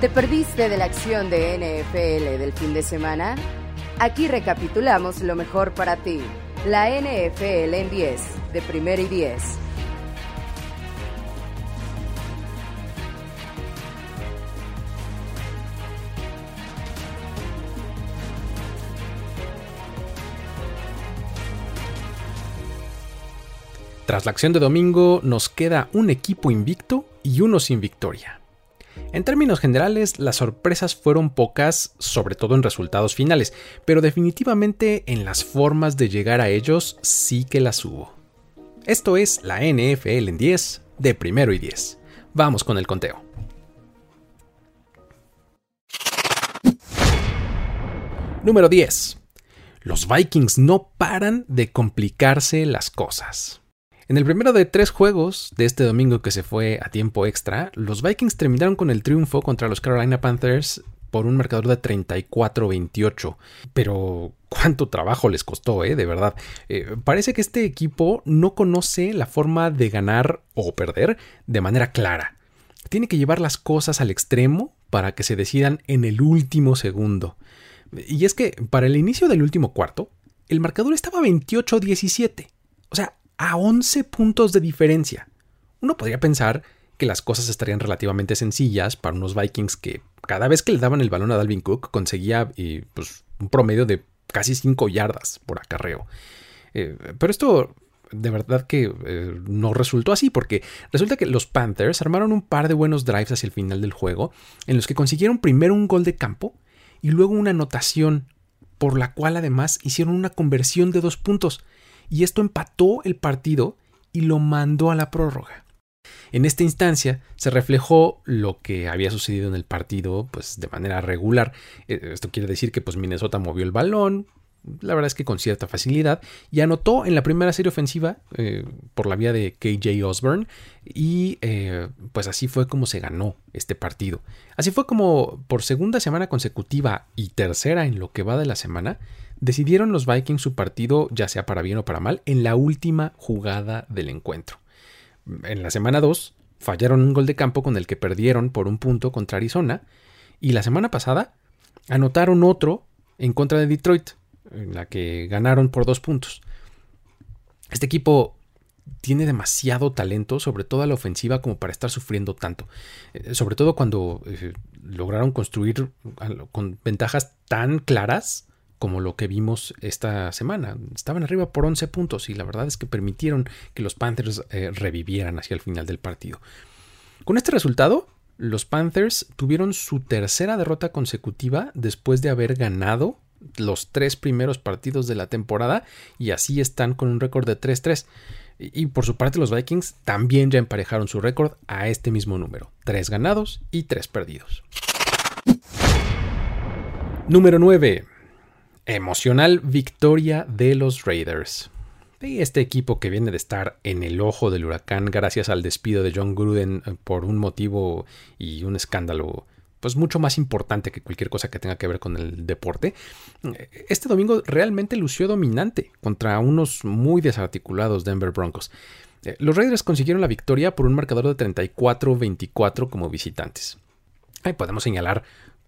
¿Te perdiste de la acción de NFL del fin de semana? Aquí recapitulamos lo mejor para ti. La NFL en 10, de primero y 10. Tras la acción de domingo nos queda un equipo invicto y uno sin victoria. En términos generales, las sorpresas fueron pocas, sobre todo en resultados finales, pero definitivamente en las formas de llegar a ellos sí que las hubo. Esto es la NFL en 10, de primero y 10. Vamos con el conteo. Número 10. Los Vikings no paran de complicarse las cosas. En el primero de tres juegos de este domingo que se fue a tiempo extra, los Vikings terminaron con el triunfo contra los Carolina Panthers por un marcador de 34-28. Pero cuánto trabajo les costó, ¿eh? De verdad. Eh, parece que este equipo no conoce la forma de ganar o perder de manera clara. Tiene que llevar las cosas al extremo para que se decidan en el último segundo. Y es que para el inicio del último cuarto, el marcador estaba 28-17. O sea, a 11 puntos de diferencia. Uno podría pensar que las cosas estarían relativamente sencillas para unos Vikings que cada vez que le daban el balón a Dalvin Cook conseguía eh, pues, un promedio de casi 5 yardas por acarreo. Eh, pero esto de verdad que eh, no resultó así, porque resulta que los Panthers armaron un par de buenos drives hacia el final del juego, en los que consiguieron primero un gol de campo y luego una anotación, por la cual además hicieron una conversión de dos puntos y esto empató el partido y lo mandó a la prórroga. En esta instancia se reflejó lo que había sucedido en el partido pues de manera regular. Eh, esto quiere decir que pues Minnesota movió el balón, la verdad es que con cierta facilidad, y anotó en la primera serie ofensiva eh, por la vía de KJ Osborne, y eh, pues así fue como se ganó este partido. Así fue como por segunda semana consecutiva y tercera en lo que va de la semana, decidieron los Vikings su partido, ya sea para bien o para mal, en la última jugada del encuentro. En la semana 2 fallaron un gol de campo con el que perdieron por un punto contra Arizona y la semana pasada anotaron otro en contra de Detroit, en la que ganaron por dos puntos. Este equipo tiene demasiado talento, sobre todo a la ofensiva, como para estar sufriendo tanto. Eh, sobre todo cuando eh, lograron construir con ventajas tan claras como lo que vimos esta semana. Estaban arriba por 11 puntos y la verdad es que permitieron que los Panthers eh, revivieran hacia el final del partido. Con este resultado, los Panthers tuvieron su tercera derrota consecutiva después de haber ganado los tres primeros partidos de la temporada y así están con un récord de 3-3. Y por su parte los Vikings también ya emparejaron su récord a este mismo número, 3 ganados y 3 perdidos. Número 9 emocional victoria de los Raiders. este equipo que viene de estar en el ojo del huracán gracias al despido de John Gruden eh, por un motivo y un escándalo pues mucho más importante que cualquier cosa que tenga que ver con el deporte. Este domingo realmente lució dominante contra unos muy desarticulados Denver Broncos. Eh, los Raiders consiguieron la victoria por un marcador de 34-24 como visitantes. Ahí podemos señalar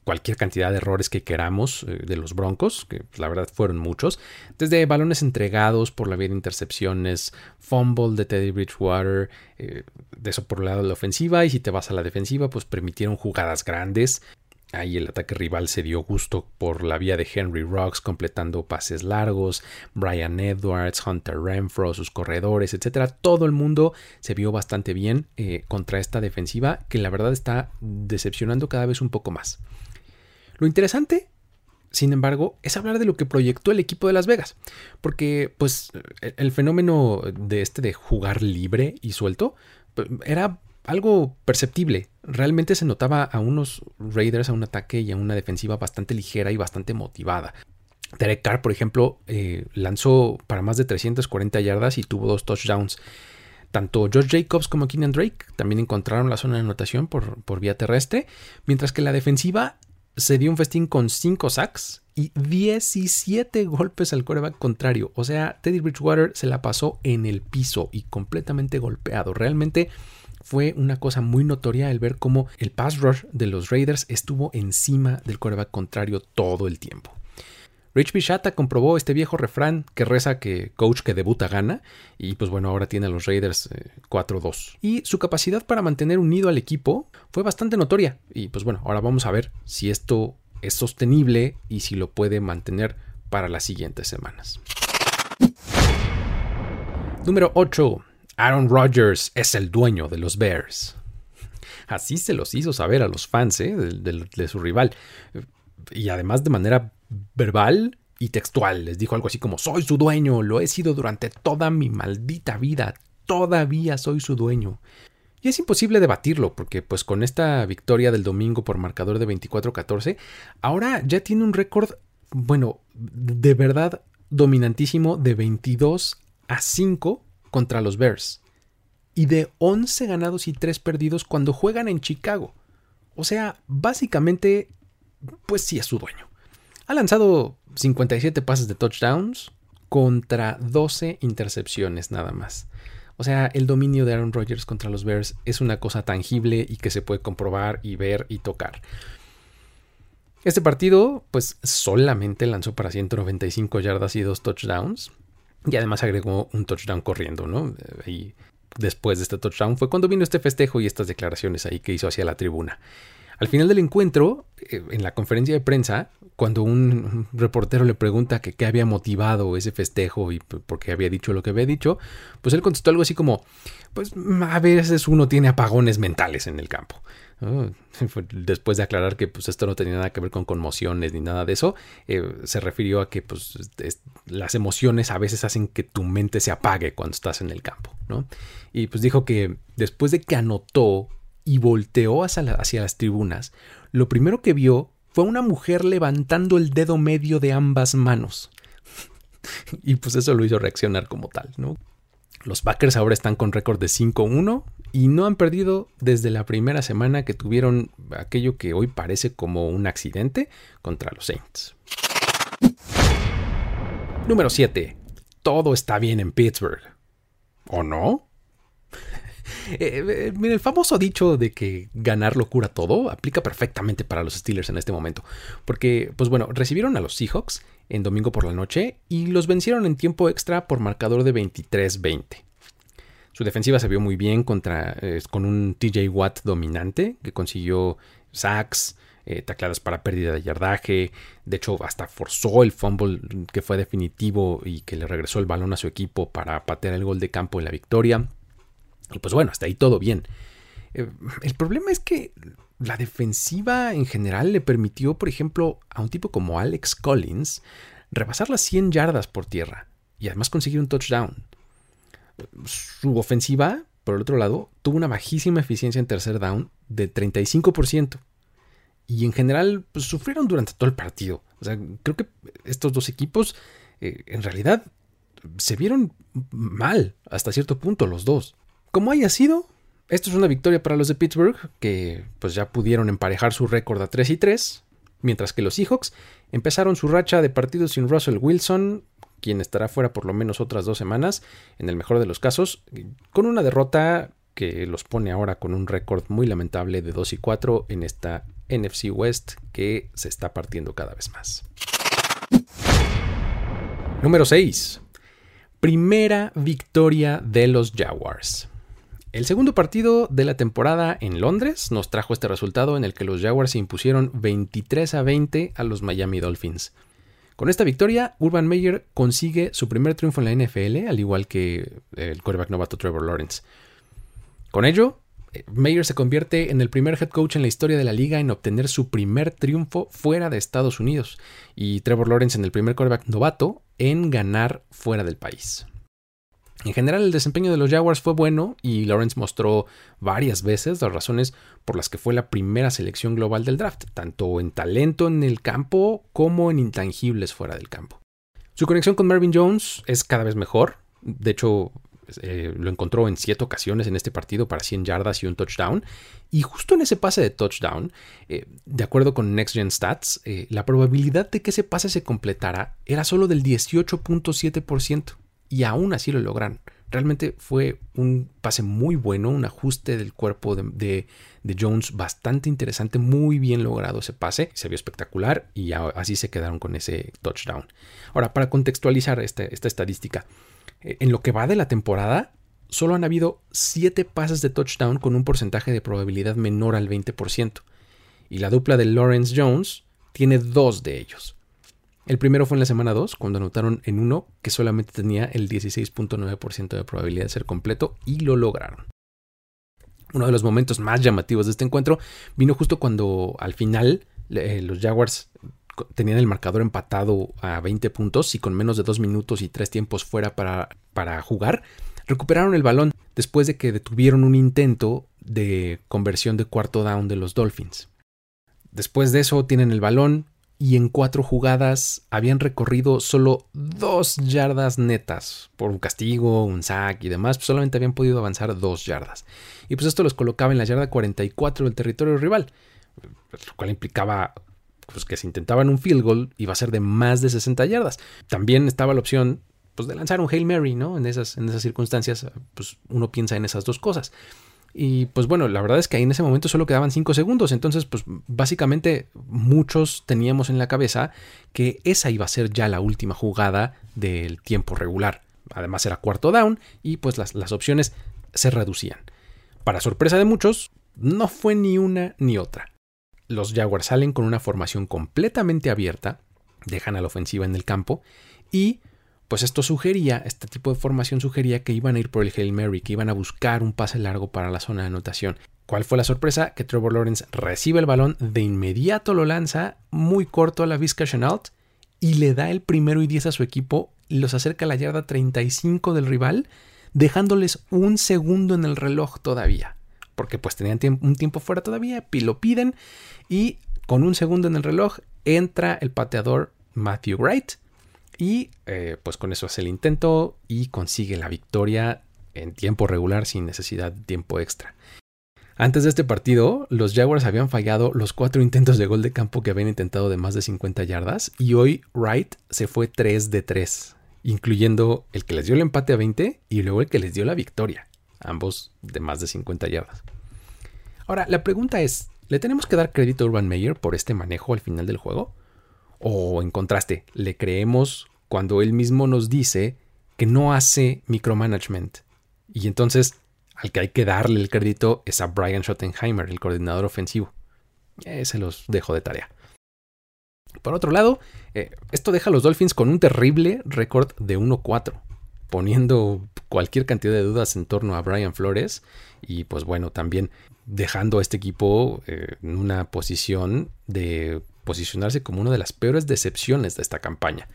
cualquier cantidad de errores que queramos eh, de los Broncos, que la verdad fueron muchos, desde balones entregados por la vía de intercepciones, fumble de Teddy Bridgewater, eh, de eso por el lado de la ofensiva, y si te vas a la defensiva, pues permitieron jugadas grandes. Ahí el ataque rival se dio gusto por la vía de Henry Rocks completando pases largos, Brian Edwards, Hunter Renfro, sus corredores, etcétera. Todo el mundo se vio bastante bien eh, contra esta defensiva que la verdad está decepcionando cada vez un poco más. Lo interesante, sin embargo, es hablar de lo que proyectó el equipo de Las Vegas, porque pues el fenómeno de este de jugar libre y suelto era algo perceptible. Realmente se notaba a unos Raiders, a un ataque y a una defensiva bastante ligera y bastante motivada. Derek Carr, por ejemplo, eh, lanzó para más de 340 yardas y tuvo dos touchdowns. Tanto George Jacobs como Keenan Drake también encontraron la zona de anotación por, por vía terrestre, mientras que la defensiva se dio un festín con 5 sacks y 17 golpes al coreback contrario. O sea, Teddy Bridgewater se la pasó en el piso y completamente golpeado. Realmente fue una cosa muy notoria el ver cómo el pass rush de los Raiders estuvo encima del coreback contrario todo el tiempo. Rich Bishata comprobó este viejo refrán que reza que coach que debuta gana y pues bueno, ahora tiene a los Raiders 4-2. Eh, y su capacidad para mantener unido al equipo fue bastante notoria y pues bueno, ahora vamos a ver si esto es sostenible y si lo puede mantener para las siguientes semanas. Número 8. Aaron Rodgers es el dueño de los Bears. Así se los hizo saber a los fans ¿eh? de, su rival. Y además de manera verbal y textual. Les dijo algo así como, soy su dueño, lo he sido durante toda mi maldita vida, todavía soy su dueño. Y es imposible debatirlo, porque pues con esta victoria del domingo por marcador de 24-14, ahora ya tiene un récord, bueno, de verdad dominantísimo de 22 a 5 contra los Bears y de 11 ganados y 3 perdidos cuando juegan en Chicago. O sea, básicamente, pues sí es su dueño. Ha lanzado 57 pases de touchdowns contra 12 intercepciones nada más. O sea, el dominio de Aaron Rodgers contra los Bears es una cosa tangible y que se puede comprobar y ver y tocar. Este partido, pues solamente lanzó para 195 yardas y 2 touchdowns. Y además agregó un touchdown corriendo, ¿no? Y después de este touchdown fue cuando vino este festejo y estas declaraciones ahí que hizo hacia la tribuna. Al final del encuentro, eh, en la conferencia de prensa, cuando un reportero le pregunta qué había motivado ese festejo y por qué había dicho lo que había dicho, pues él contestó algo así como, pues a veces uno tiene apagones mentales en el campo. Después de aclarar que pues, esto no tenía nada que ver con conmociones ni nada de eso, eh, se refirió a que pues, las emociones a veces hacen que tu mente se apague cuando estás en el campo. ¿no? Y pues dijo que después de que anotó y volteó hacia las tribunas, lo primero que vio fue una mujer levantando el dedo medio de ambas manos. y pues eso lo hizo reaccionar como tal, ¿no? Los Packers ahora están con récord de 5-1 y no han perdido desde la primera semana que tuvieron aquello que hoy parece como un accidente contra los Saints. Número 7. Todo está bien en Pittsburgh. ¿O no? Eh, eh, el famoso dicho de que ganar lo cura todo aplica perfectamente para los Steelers en este momento. Porque, pues bueno, recibieron a los Seahawks en domingo por la noche y los vencieron en tiempo extra por marcador de 23-20. Su defensiva se vio muy bien contra, eh, con un TJ Watt dominante que consiguió sacks, tacladas para pérdida de yardaje. De hecho, hasta forzó el fumble que fue definitivo y que le regresó el balón a su equipo para patear el gol de campo en la victoria. Y pues bueno, hasta ahí todo bien. Eh, el problema es que la defensiva en general le permitió, por ejemplo, a un tipo como Alex Collins rebasar las 100 yardas por tierra y además conseguir un touchdown. Su ofensiva, por el otro lado, tuvo una bajísima eficiencia en tercer down de 35%. Y en general pues, sufrieron durante todo el partido. O sea, creo que estos dos equipos eh, en realidad se vieron mal hasta cierto punto los dos. Como haya sido, esto es una victoria para los de Pittsburgh, que pues ya pudieron emparejar su récord a 3 y 3, mientras que los Seahawks empezaron su racha de partidos sin Russell Wilson, quien estará fuera por lo menos otras dos semanas, en el mejor de los casos, con una derrota que los pone ahora con un récord muy lamentable de 2 y 4 en esta NFC West que se está partiendo cada vez más. Número 6. Primera victoria de los Jaguars. El segundo partido de la temporada en Londres nos trajo este resultado en el que los Jaguars se impusieron 23 a 20 a los Miami Dolphins. Con esta victoria, Urban Meyer consigue su primer triunfo en la NFL, al igual que el quarterback novato Trevor Lawrence. Con ello, Meyer se convierte en el primer head coach en la historia de la liga en obtener su primer triunfo fuera de Estados Unidos y Trevor Lawrence en el primer quarterback novato en ganar fuera del país. En general el desempeño de los Jaguars fue bueno y Lawrence mostró varias veces las razones por las que fue la primera selección global del draft, tanto en talento en el campo como en intangibles fuera del campo. Su conexión con Marvin Jones es cada vez mejor, de hecho eh, lo encontró en siete ocasiones en este partido para 100 yardas y un touchdown. Y justo en ese pase de touchdown, eh, de acuerdo con Next Gen Stats, eh, la probabilidad de que ese pase se completara era solo del 18.7% y aún así lo logran. Realmente fue un pase muy bueno, un ajuste del cuerpo de, Jones bastante interesante, muy bien logrado ese pase, se vio espectacular y así se quedaron con ese touchdown. Ahora, para contextualizar este, esta estadística, eh, en lo que va de la temporada, solo han habido 7 pases de touchdown con un porcentaje de probabilidad menor al 20%. Y la dupla de Lawrence Jones tiene dos de ellos. El primero fue en la semana 2, cuando anotaron en uno que solamente tenía el 16.9% de probabilidad de ser completo y lo lograron. Uno de los momentos más llamativos de este encuentro vino justo cuando al final eh, los Jaguars tenían el marcador empatado a 20 puntos y con menos de 2 minutos y 3 tiempos fuera para, para jugar, recuperaron el balón después de que detuvieron un intento de conversión de cuarto down de los Dolphins. Después de eso tienen el balón, y en cuatro jugadas habían recorrido solo dos yardas netas por un castigo, un sack y demás, pues solamente habían podido avanzar dos yardas. Y pues esto los colocaba en la yarda 44 del territorio rival, lo cual implicaba pues, que si intentaban un field goal iba a ser de más de 60 yardas. También estaba la opción pues, de lanzar un Hail Mary, ¿no? En esas, en esas circunstancias, pues uno piensa en esas dos cosas. Y pues bueno, la verdad es que ahí en ese momento solo quedaban 5 segundos, entonces pues básicamente muchos teníamos en la cabeza que esa iba a ser ya la última jugada del tiempo regular. Además era cuarto down y pues las, las opciones se reducían. Para sorpresa de muchos, no fue ni una ni otra. Los Jaguars salen con una formación completamente abierta, dejan a la ofensiva en el campo y pues esto sugería, este tipo de formación sugería que iban a ir por el Hail Mary, que iban a buscar un pase largo para la zona de anotación. ¿Cuál fue la sorpresa? Que Trevor Lawrence recibe el balón, de inmediato lo lanza muy corto a la Vizca Chenault y le da el primero y 10 a su equipo los acerca a la yarda 35 del rival, dejándoles un segundo en el reloj todavía. Porque pues tenían un tiempo fuera todavía, lo piden y con un segundo en el reloj entra el pateador Matthew Wright y eh, pues con eso hace el intento y consigue la victoria en tiempo regular sin necesidad de tiempo extra. Antes de este partido, los Jaguars habían fallado los cuatro intentos de gol de campo que habían intentado de más de 50 yardas y hoy Wright se fue 3 de 3, incluyendo el que les dio el empate a 20 y luego el que les dio la victoria, ambos de más de 50 yardas. Ahora, la pregunta es, ¿le tenemos que dar crédito a Urban Meyer por este manejo al final del juego? O en contraste, le creemos cuando él mismo nos dice que no hace micromanagement. Y entonces al que hay que darle el crédito es a Brian Schottenheimer, el coordinador ofensivo. Eh, se los dejo de tarea. Por otro lado, eh, esto deja a los Dolphins con un terrible récord de 1-4, poniendo cualquier cantidad de dudas en torno a Brian Flores y pues bueno, también dejando a este equipo eh, en una posición de posicionarse como una de las peores decepciones de esta campaña.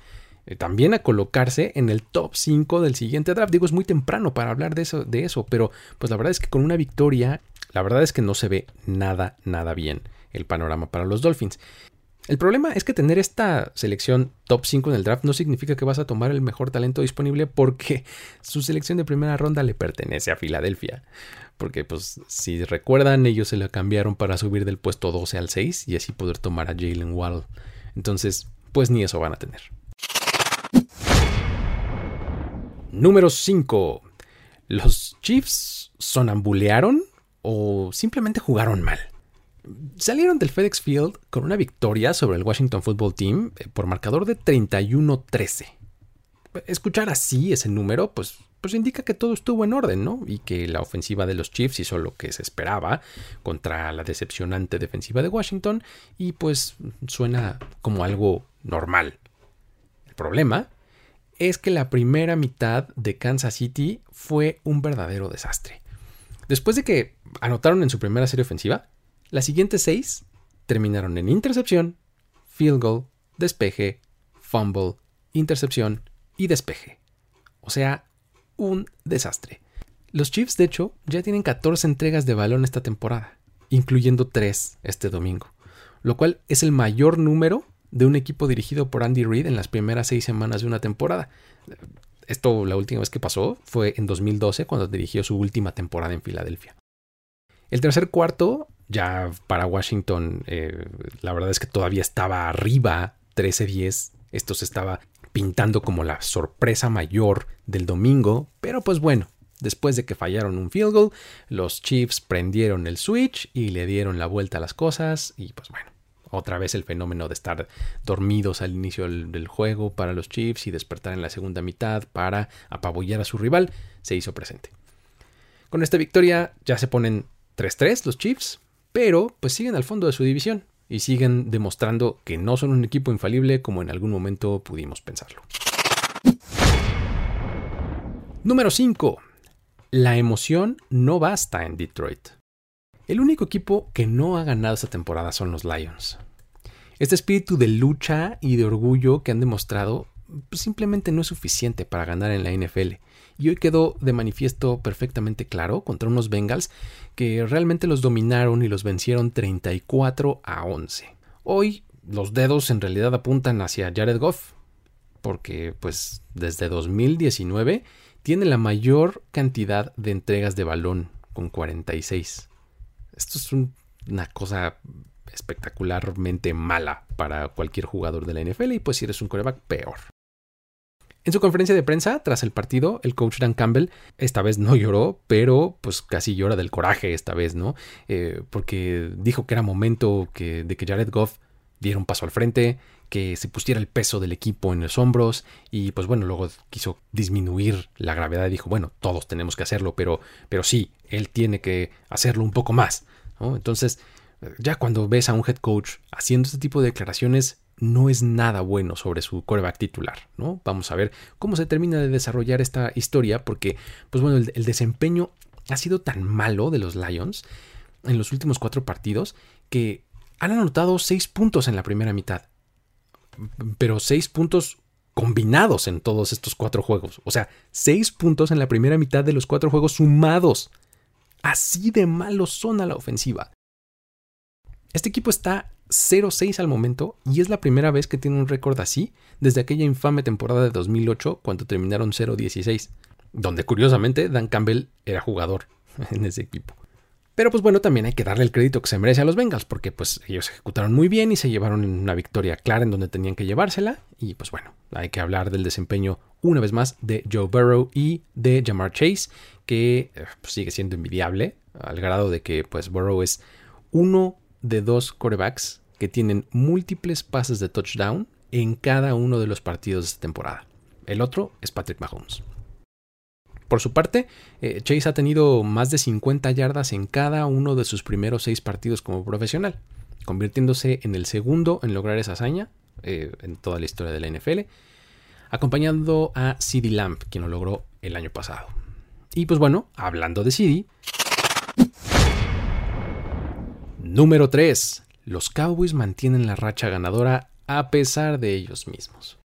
Eh, también a colocarse en el top 5 del siguiente draft. Digo, es muy temprano para hablar de eso, de eso, pero pues la verdad es que con una victoria, la verdad es que no se ve nada, nada bien el panorama para los Dolphins. El problema es que tener esta selección top 5 en el draft no significa que vas a tomar el mejor talento disponible porque su selección de primera ronda le pertenece a Filadelfia porque pues si recuerdan ellos se la cambiaron para subir del puesto 12 al 6 y así poder tomar a Jalen Waddle. Entonces, pues ni eso van a tener. Número 5. ¿Los Chiefs sonambulearon o simplemente jugaron mal? Salieron del FedEx Field con una victoria sobre el Washington Football Team eh, por marcador de 31-13. Escuchar así ese número, pues pues indica que todo estuvo en orden, ¿no? Y que la ofensiva de los Chiefs hizo lo que se esperaba contra la decepcionante defensiva de Washington y pues suena como algo normal. El problema es que la primera mitad de Kansas City fue un verdadero desastre. Después de que anotaron en su primera serie ofensiva, las siguientes seis terminaron en intercepción, field goal, despeje, fumble, intercepción y despeje. O sea, un desastre. Los Chiefs, de hecho, ya tienen 14 entregas de balón esta temporada, incluyendo 3 este domingo, lo cual es el mayor número de un equipo dirigido por Andy Reid en las primeras 6 semanas de una temporada. Esto la última vez que pasó fue en 2012 cuando dirigió su última temporada en Filadelfia. El tercer cuarto, ya para Washington, eh, la verdad es que todavía estaba arriba 13-10. Esto se estaba pintando como la sorpresa mayor del domingo, pero pues bueno, después de que fallaron un field goal, los Chiefs prendieron el switch y le dieron la vuelta a las cosas y pues bueno, otra vez el fenómeno de estar dormidos al inicio del, juego para los Chiefs y despertar en la segunda mitad para apabullar a su rival se hizo presente. Con esta victoria ya se ponen 3-3 los Chiefs, pero pues siguen al fondo de su división y siguen demostrando que no son un equipo infalible como en algún momento pudimos pensarlo. Número 5. La emoción no basta en Detroit. El único equipo que no ha ganado esta temporada son los Lions. Este espíritu de lucha y de orgullo que han demostrado pues, simplemente no es suficiente para ganar en la NFL. Y hoy quedó de manifiesto perfectamente claro contra unos Bengals que realmente los dominaron y los vencieron 34 a 11. Hoy los dedos en realidad apuntan hacia Jared Goff, porque pues desde 2019 tiene la mayor cantidad de entregas de balón con 46. Esto es una cosa espectacularmente mala para cualquier jugador de la NFL y pues si eres un coreback peor. En su conferencia de prensa tras el partido, el coach Dan Campbell esta vez no lloró, pero pues casi llora del coraje esta vez, ¿no? Eh, porque dijo que era momento de que Jared Goff diera un paso al frente, que se pusiera el peso del equipo en los hombros y pues bueno, luego quiso disminuir la gravedad y dijo, bueno, todos tenemos que hacerlo, pero, pero sí, él tiene que hacerlo un poco más. Entonces, ya cuando ves a un head coach haciendo este tipo de declaraciones, no es nada bueno sobre su coreback titular, ¿no? Vamos a ver cómo se termina de desarrollar esta historia, porque, pues bueno, el, el desempeño ha sido tan malo de los Lions en los últimos cuatro partidos que han anotado seis puntos en la primera mitad, pero seis puntos combinados en todos estos cuatro juegos. O sea, seis puntos en la primera mitad de los cuatro juegos sumados. Así de malos son a la ofensiva. Este equipo está 0-6 al momento y es la primera vez que tiene un récord así desde aquella infame temporada de 2008 cuando terminaron 0-16, donde curiosamente Dan Campbell era jugador en ese equipo. Pero pues bueno, también hay que darle el crédito que se merece a los Bengals, porque pues ellos ejecutaron muy bien y se llevaron una victoria clara en donde tenían que llevársela. Y pues bueno, hay que hablar del desempeño una vez más de Joe Burrow y de Jamar Chase, que eh, pues, sigue siendo envidiable, al grado de que pues Burrow es uno de dos corebacks que tienen múltiples pases de touchdown en cada uno de los partidos de esta temporada. El otro es Patrick Mahomes. Por su parte, eh, Chase ha tenido más de 50 yardas en cada uno de sus primeros seis partidos como profesional, convirtiéndose en el segundo en lograr esa hazaña eh, en toda la historia de la NFL, acompañando a CD Lamb, quien lo logró el año pasado. Y pues bueno, hablando de CD, Número 3. Los Cowboys mantienen la racha ganadora a pesar de ellos mismos.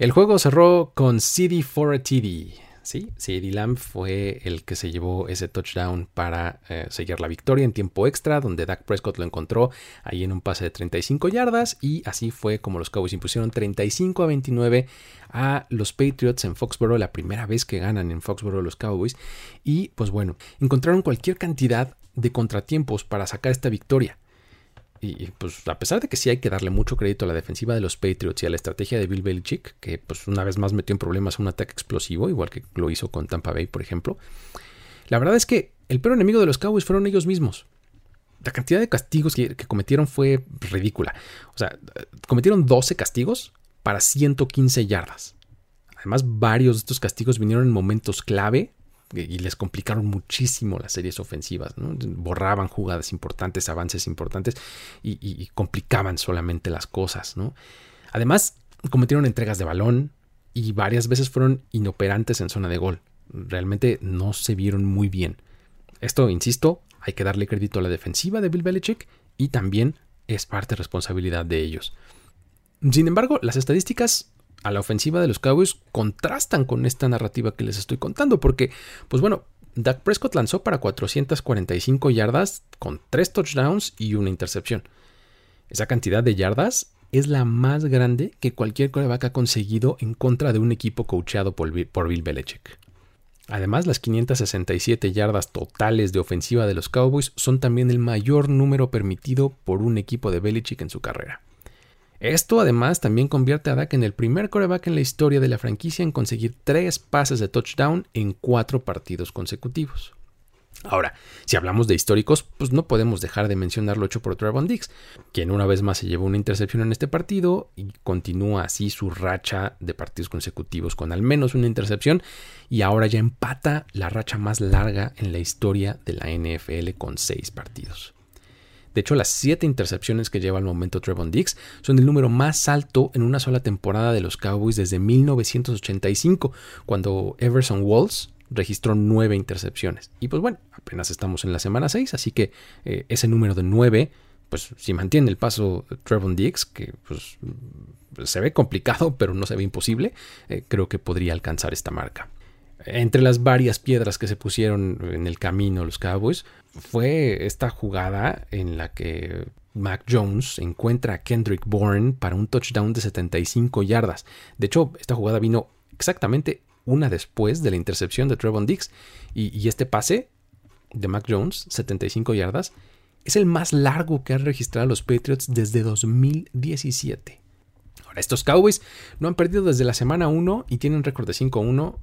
El juego cerró con CD for a TD. Sí, CD Lamb fue el que se llevó ese touchdown para eh, seguir la victoria en tiempo extra, donde Dak Prescott lo encontró ahí en un pase de 35 yardas y así fue como los Cowboys impusieron 35 a 29 a los Patriots en Foxborough, la primera vez que ganan en Foxborough los Cowboys. Y pues bueno, encontraron cualquier cantidad de contratiempos para sacar esta victoria. Y pues a pesar de que sí hay que darle mucho crédito a la defensiva de los Patriots y a la estrategia de Bill Belichick, que pues una vez más metió en problemas un ataque explosivo, igual que lo hizo con Tampa Bay, por ejemplo, la verdad es que el peor enemigo de los Cowboys fueron ellos mismos. La cantidad de castigos que, que cometieron fue ridícula. O sea, cometieron 12 castigos para 115 yardas. Además, varios de estos castigos vinieron en momentos clave y les complicaron muchísimo las series ofensivas, borraban jugadas importantes, avances importantes y, complicaban solamente las cosas. Además, cometieron entregas de balón y varias veces fueron inoperantes en zona de gol. Realmente no se vieron muy bien. Esto, insisto, hay que darle crédito a la defensiva de Bill Belichick y también es parte responsabilidad de ellos. Sin embargo, las estadísticas a la ofensiva de los Cowboys contrastan con esta narrativa que les estoy contando, porque, pues bueno, Dak Prescott lanzó para 445 yardas con 3 touchdowns y una intercepción. Esa cantidad de yardas es la más grande que cualquier coreback ha conseguido en contra de un equipo coachado por Bill Belichick. Además, las 567 yardas totales de ofensiva de los Cowboys son también el mayor número permitido por un equipo de Belichick en su carrera. Esto además también convierte a Dak en el primer coreback en la historia de la franquicia en conseguir tres pases de touchdown en cuatro partidos consecutivos. Ahora, si hablamos de históricos, pues no podemos dejar de mencionar lo hecho por Trevon Dix, quien una vez más se llevó una intercepción en este partido y continúa así su racha de partidos consecutivos con al menos una intercepción y ahora ya empata la racha más larga en la historia de la NFL con seis partidos. De hecho, las siete intercepciones que lleva al momento Trevon Dix son el número más alto en una sola temporada de los Cowboys desde 1985, cuando Everson Walls registró nueve intercepciones. Y pues bueno, apenas estamos en la semana 6, así que eh, ese número de nueve, pues si mantiene el paso Trevon Diggs, que pues se ve complicado, pero no se ve imposible, eh, creo que podría alcanzar esta marca. Entre las varias piedras que se pusieron en el camino los Cowboys, fue esta jugada en la que Mac Jones encuentra a Kendrick Bourne para un touchdown de 75 yardas. De hecho, esta jugada vino exactamente una después de la intercepción de Trevon Dix. Y, este pase de Mac Jones, 75 yardas, es el más largo que han registrado los Patriots desde 2017. Ahora, estos Cowboys no han perdido desde la semana 1 y tienen récord de 5-1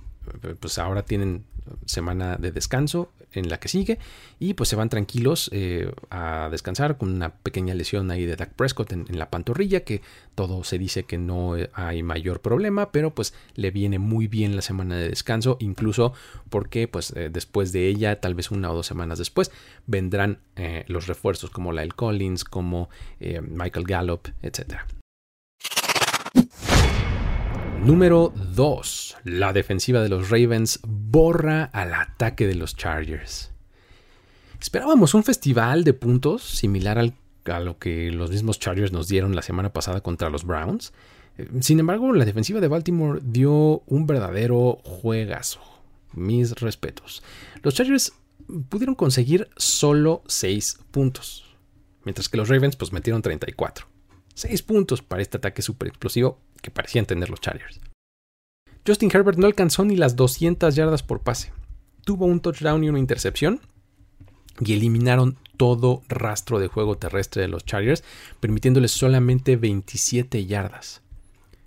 pues ahora tienen semana de descanso en la que sigue y pues se van tranquilos eh, a descansar con una pequeña lesión ahí de Dak Prescott en, la pantorrilla que todo se dice que no hay mayor problema pero pues le viene muy bien la semana de descanso incluso porque pues eh, después de ella tal vez una o dos semanas después vendrán eh, los refuerzos como Lyle Collins como Michael Gallup etcétera Número 2. La defensiva de los Ravens borra al ataque de los Chargers. Esperábamos un festival de puntos similar a lo que los mismos Chargers nos dieron la semana pasada contra los Browns. Sin embargo, la defensiva de Baltimore dio un verdadero juegazo. Mis respetos. Los Chargers pudieron conseguir solo 6 puntos, mientras que los Ravens pues metieron 34. 6 puntos para este ataque super explosivo que parecían tener los Chargers. Justin Herbert no alcanzó ni las 200 yardas por pase. Tuvo un touchdown y una intercepción y eliminaron todo rastro de juego terrestre de los Chargers, permitiéndoles solamente 27 yardas.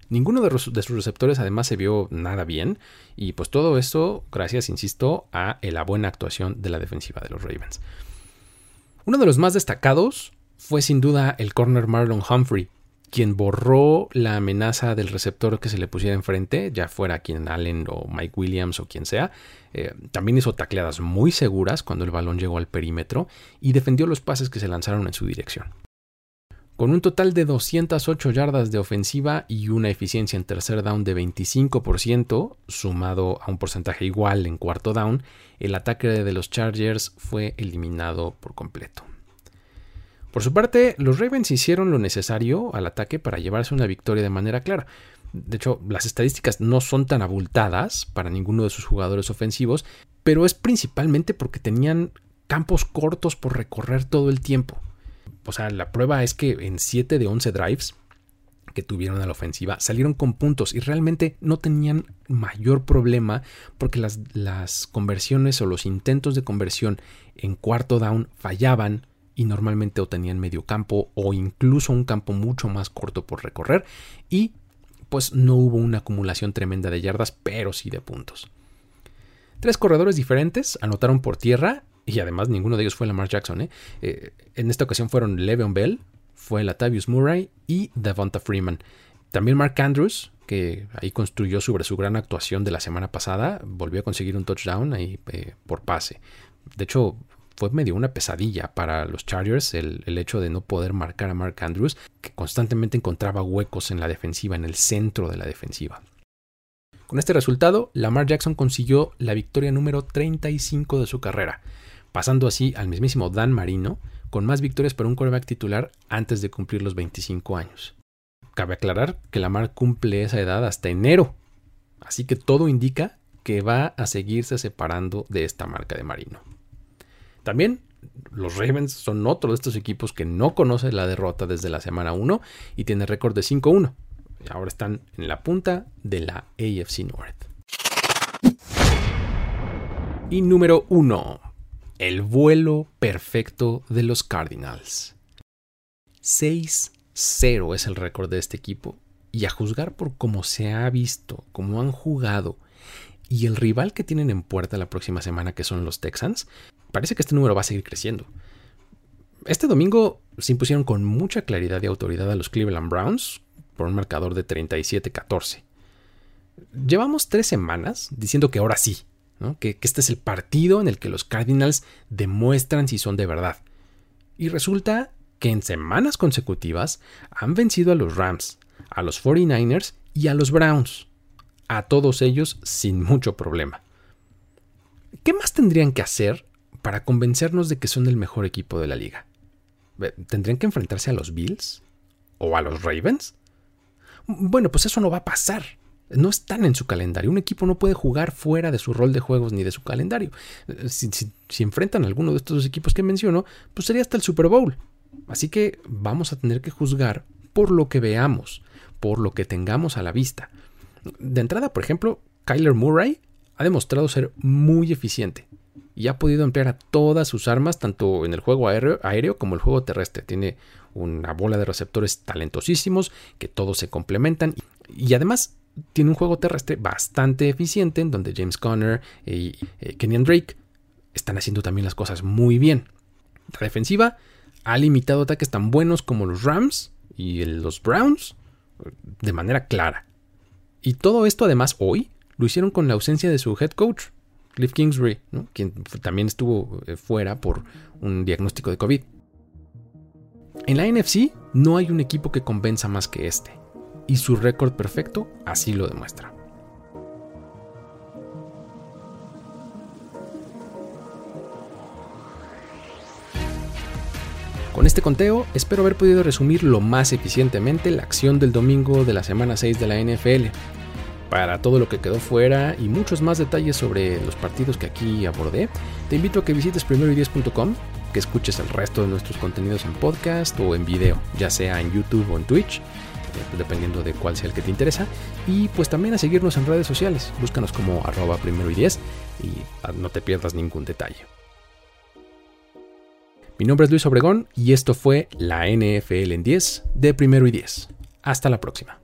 Ninguno de, sus receptores además se vio nada bien y pues todo esto gracias, insisto, a la buena actuación de la defensiva de los Ravens. Uno de los más destacados fue sin duda el corner Marlon Humphrey, quien borró la amenaza del receptor que se le pusiera enfrente, ya fuera quien Allen o Mike Williams o quien sea. Eh, también hizo tacleadas muy seguras cuando el balón llegó al perímetro y defendió los pases que se lanzaron en su dirección. Con un total de 208 yardas de ofensiva y una eficiencia en tercer down de 25%, sumado a un porcentaje igual en cuarto down, el ataque de los Chargers fue eliminado por completo. Por su parte, los Ravens hicieron lo necesario al ataque para llevarse una victoria de manera clara. De hecho, las estadísticas no son tan abultadas para ninguno de sus jugadores ofensivos, pero es principalmente porque tenían campos cortos por recorrer todo el tiempo. O sea, la prueba es que en 7 de 11 drives que tuvieron a la ofensiva salieron con puntos y realmente no tenían mayor problema porque las, las conversiones o los intentos de conversión en cuarto down fallaban y normalmente o tenían medio campo o incluso un campo mucho más corto por recorrer y pues no hubo una acumulación tremenda de yardas, pero sí de puntos. Tres corredores diferentes anotaron por tierra y además ninguno de ellos fue Lamar Jackson. ¿eh? Eh, en esta ocasión fueron Le'Veon Bell, fue Latavius Murray y Devonta Freeman. También Mark Andrews, que ahí construyó sobre su gran actuación de la semana pasada, volvió a conseguir un touchdown ahí eh, por pase. De hecho, fue medio una pesadilla para los Chargers el, hecho de no poder marcar a Mark Andrews, que constantemente encontraba huecos en la defensiva, en el centro de la defensiva. Con este resultado, Lamar Jackson consiguió la victoria número 35 de su carrera, pasando así al mismísimo Dan Marino, con más victorias para un quarterback titular antes de cumplir los 25 años. Cabe aclarar que Lamar cumple esa edad hasta enero, así que todo indica que va a seguirse separando de esta marca de Marino. También los Ravens son otro de estos equipos que no conoce la derrota desde la semana 1 y tiene récord de 5-1. Ahora están en la punta de la AFC North. Y número 1. El vuelo perfecto de los Cardinals. Seis Cero es el récord de este equipo. Y a juzgar por cómo se ha visto, cómo han jugado y el rival que tienen en puerta la próxima semana, que son los Texans, parece que este número va a seguir creciendo. Este domingo se impusieron con mucha claridad y autoridad a los Cleveland Browns por un marcador de 37-14. Llevamos tres semanas diciendo que ahora sí, que, que este es el partido en el que los Cardinals demuestran si son de verdad. Y resulta que en semanas consecutivas han vencido a los Rams, a los 49ers y a los Browns. A todos ellos sin mucho problema. ¿Qué más tendrían que hacer para convencernos de que son el mejor equipo de la liga? ¿Tendrían que enfrentarse a los Bills? ¿O a los Ravens? Bueno, pues eso no va a pasar. No están en su calendario. Un equipo no puede jugar fuera de su rol de juegos ni de su calendario. Si, si enfrentan a alguno de estos dos equipos que menciono, pues sería hasta el Super Bowl. Así que vamos a tener que juzgar por lo que veamos, por lo que tengamos a la vista. De entrada, por ejemplo, Kyler Murray ha demostrado ser muy eficiente y ha podido emplear a todas sus armas, tanto en el juego aéreo, como el juego terrestre. Tiene una bola de receptores talentosísimos que todos se complementan y además tiene un juego terrestre bastante eficiente en donde James Conner y eh, Kenyan Drake están haciendo también las cosas muy bien. La defensiva ha limitado ataques tan buenos como los Rams y los Browns de manera clara. Y todo esto además hoy lo hicieron con la ausencia de su head coach, Cliff Kingsbury, quien también estuvo eh, fuera por un diagnóstico de COVID. En la NFC no hay un equipo que convenza más que este, y su récord perfecto así lo demuestra. Con este conteo, espero haber podido resumir lo más eficientemente la acción del domingo de la semana 6 de la NFL. Para todo lo que quedó fuera y muchos más detalles sobre los partidos que aquí abordé, te invito a que visites primeroideas.com, que escuches el resto de nuestros contenidos en podcast o en video, ya sea en YouTube o en Twitch, eh, dependiendo de cuál sea el que te interesa, y pues también a seguirnos en redes sociales, búscanos como arroba primero y ah, no te pierdas ningún detalle. Mi nombre es Luis Obregón y esto fue la NFL en 10 de Primero y 10. Hasta la próxima.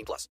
18 plus.